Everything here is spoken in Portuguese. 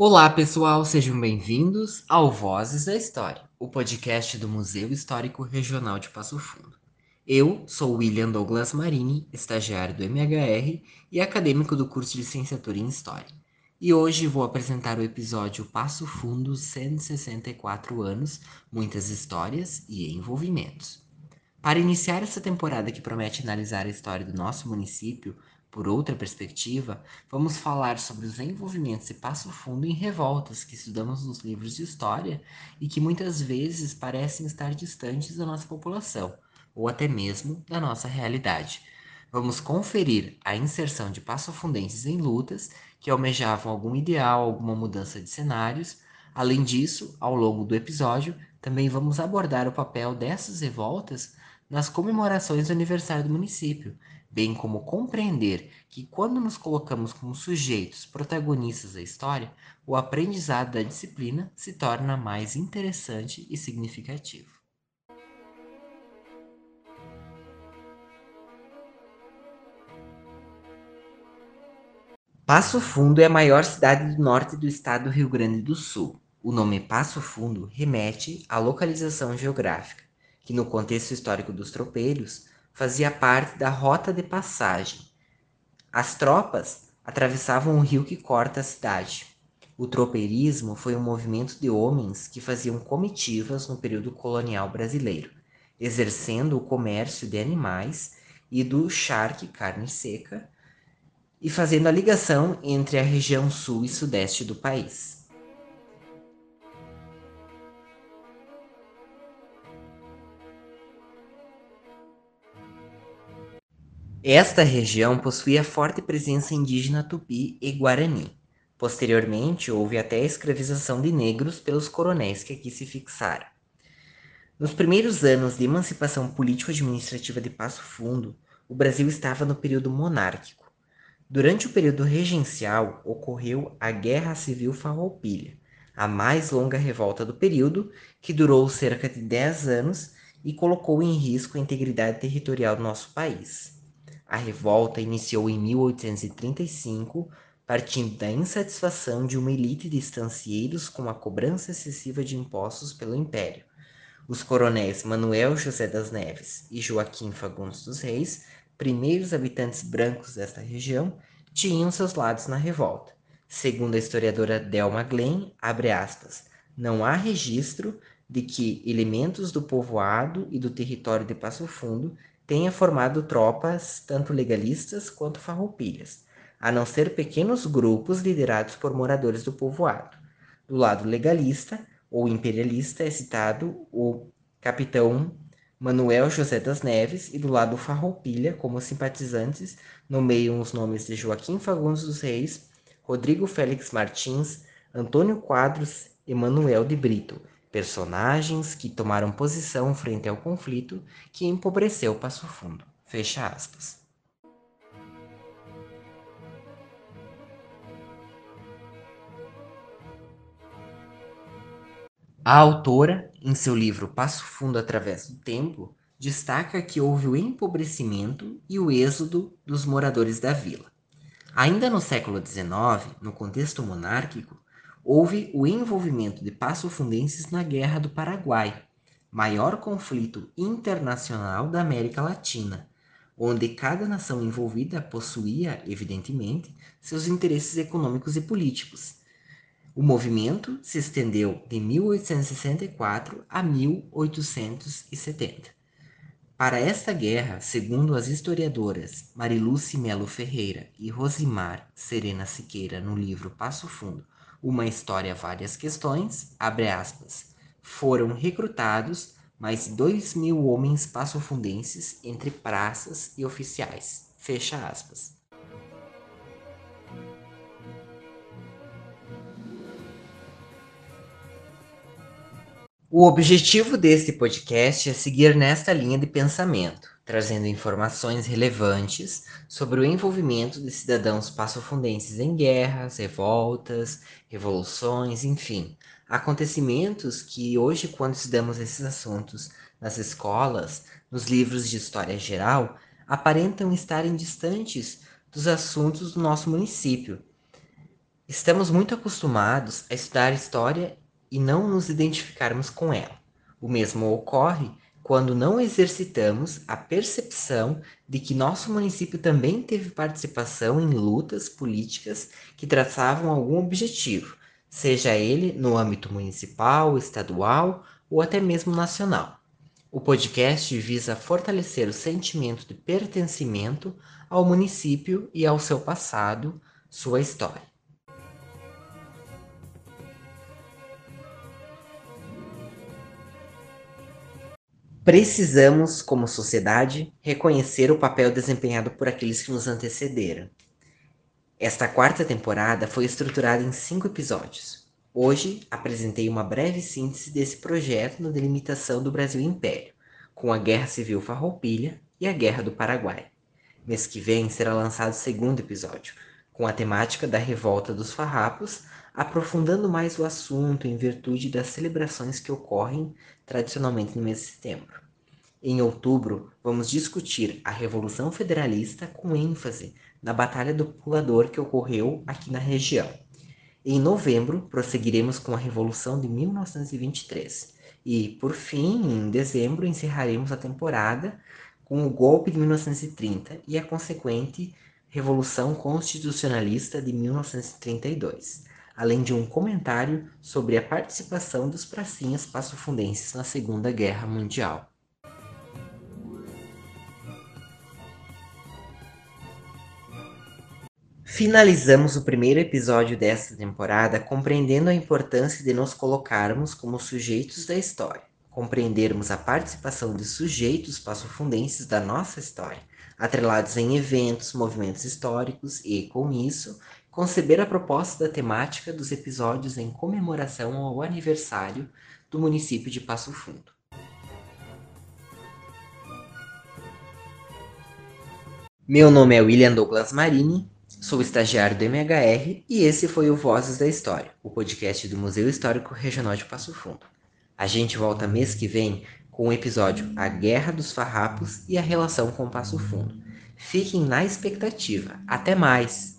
Olá, pessoal, sejam bem-vindos ao Vozes da História, o podcast do Museu Histórico Regional de Passo Fundo. Eu sou William Douglas Marini, estagiário do MHR e acadêmico do curso de Licenciatura em História. E hoje vou apresentar o episódio Passo Fundo 164 anos, muitas histórias e envolvimentos. Para iniciar essa temporada que promete analisar a história do nosso município por outra perspectiva, vamos falar sobre os envolvimentos de Passo Fundo em revoltas que estudamos nos livros de história e que muitas vezes parecem estar distantes da nossa população, ou até mesmo da nossa realidade. Vamos conferir a inserção de passofundenses em lutas que almejavam algum ideal, alguma mudança de cenários. Além disso, ao longo do episódio, também vamos abordar o papel dessas revoltas nas comemorações do aniversário do município, bem como compreender que quando nos colocamos como sujeitos protagonistas da história, o aprendizado da disciplina se torna mais interessante e significativo. Passo Fundo é a maior cidade do norte do estado do Rio Grande do Sul. O nome Passo Fundo remete à localização geográfica que no contexto histórico dos tropeiros fazia parte da rota de passagem. As tropas atravessavam o rio que corta a cidade. O tropeirismo foi um movimento de homens que faziam comitivas no período colonial brasileiro, exercendo o comércio de animais e do charque carne seca e fazendo a ligação entre a região sul e sudeste do país. Esta região possuía forte presença indígena tupi e guarani. Posteriormente, houve até a escravização de negros pelos coronéis que aqui se fixaram. Nos primeiros anos de emancipação político-administrativa de Passo Fundo, o Brasil estava no período monárquico. Durante o período regencial, ocorreu a Guerra Civil Farroupilha, a mais longa revolta do período, que durou cerca de 10 anos e colocou em risco a integridade territorial do nosso país. A revolta iniciou em 1835, partindo da insatisfação de uma elite de estancieiros com a cobrança excessiva de impostos pelo Império. Os coronéis Manuel José das Neves e Joaquim Fagundes dos Reis, primeiros habitantes brancos desta região, tinham seus lados na revolta. Segundo a historiadora Delma Glenn, aspas, não há registro de que elementos do povoado e do território de Passo Fundo tenha formado tropas tanto legalistas quanto farroupilhas, a não ser pequenos grupos liderados por moradores do povoado. Do lado legalista ou imperialista é citado o capitão Manuel José das Neves e do lado farroupilha, como simpatizantes, nomeiam os nomes de Joaquim Fagundes dos Reis, Rodrigo Félix Martins, Antônio Quadros e Manuel de Brito, personagens que tomaram posição frente ao conflito que empobreceu Passo Fundo. Fecha aspas. A autora, em seu livro Passo Fundo através do Tempo, destaca que houve o empobrecimento e o êxodo dos moradores da vila. Ainda no século XIX, no contexto monárquico, houve o envolvimento de passofundenses na Guerra do Paraguai, maior conflito internacional da América Latina, onde cada nação envolvida possuía, evidentemente, seus interesses econômicos e políticos. O movimento se estendeu de 1864 a 1870. Para esta guerra, segundo as historiadoras Mariluce Melo Ferreira e Rosimar Serena Siqueira no livro Passo Fundo, uma história várias questões, abre aspas, foram recrutados mais dois mil homens passofundenses entre praças e oficiais, fecha aspas. O objetivo deste podcast é seguir nesta linha de pensamento, trazendo informações relevantes sobre o envolvimento de cidadãos passofundenses em guerras, revoltas, revoluções, enfim, acontecimentos que hoje, quando estudamos esses assuntos nas escolas, nos livros de história geral, aparentam estarem distantes dos assuntos do nosso município. Estamos muito acostumados a estudar história e não nos identificarmos com ela. O mesmo ocorre quando não exercitamos a percepção de que nosso município também teve participação em lutas políticas que traçavam algum objetivo, seja ele no âmbito municipal, estadual ou até mesmo nacional. O podcast visa fortalecer o sentimento de pertencimento ao município e ao seu passado, sua história. Precisamos, como sociedade, reconhecer o papel desempenhado por aqueles que nos antecederam. Esta quarta temporada foi estruturada em cinco episódios. Hoje apresentei uma breve síntese desse projeto na delimitação do Brasil Império, com a Guerra Civil Farroupilha e a Guerra do Paraguai. Mês que vem será lançado o segundo episódio, com a temática da Revolta dos Farrapos, aprofundando mais o assunto em virtude das celebrações que ocorrem tradicionalmente no mês de setembro. Em outubro, vamos discutir a Revolução Federalista com ênfase na Batalha do Pulador que ocorreu aqui na região. Em novembro, prosseguiremos com a Revolução de 1923. E, por fim, em dezembro, encerraremos a temporada com o golpe de 1930 e a consequente Revolução Constitucionalista de 1932 além de um comentário sobre a participação dos pracinhas passofundenses na Segunda Guerra Mundial. Finalizamos o primeiro episódio desta temporada compreendendo a importância de nos colocarmos como sujeitos da história, compreendermos a participação de sujeitos passofundenses da nossa história, atrelados em eventos, movimentos históricos e, com isso, conceber a proposta da temática dos episódios em comemoração ao aniversário do município de Passo Fundo. Meu nome é William Douglas Marini, sou estagiário do MHR e esse foi o Vozes da História, o podcast do Museu Histórico Regional de Passo Fundo. A gente volta mês que vem com o episódio A Guerra dos Farrapos e a relação com Passo Fundo. Fiquem na expectativa. Até mais!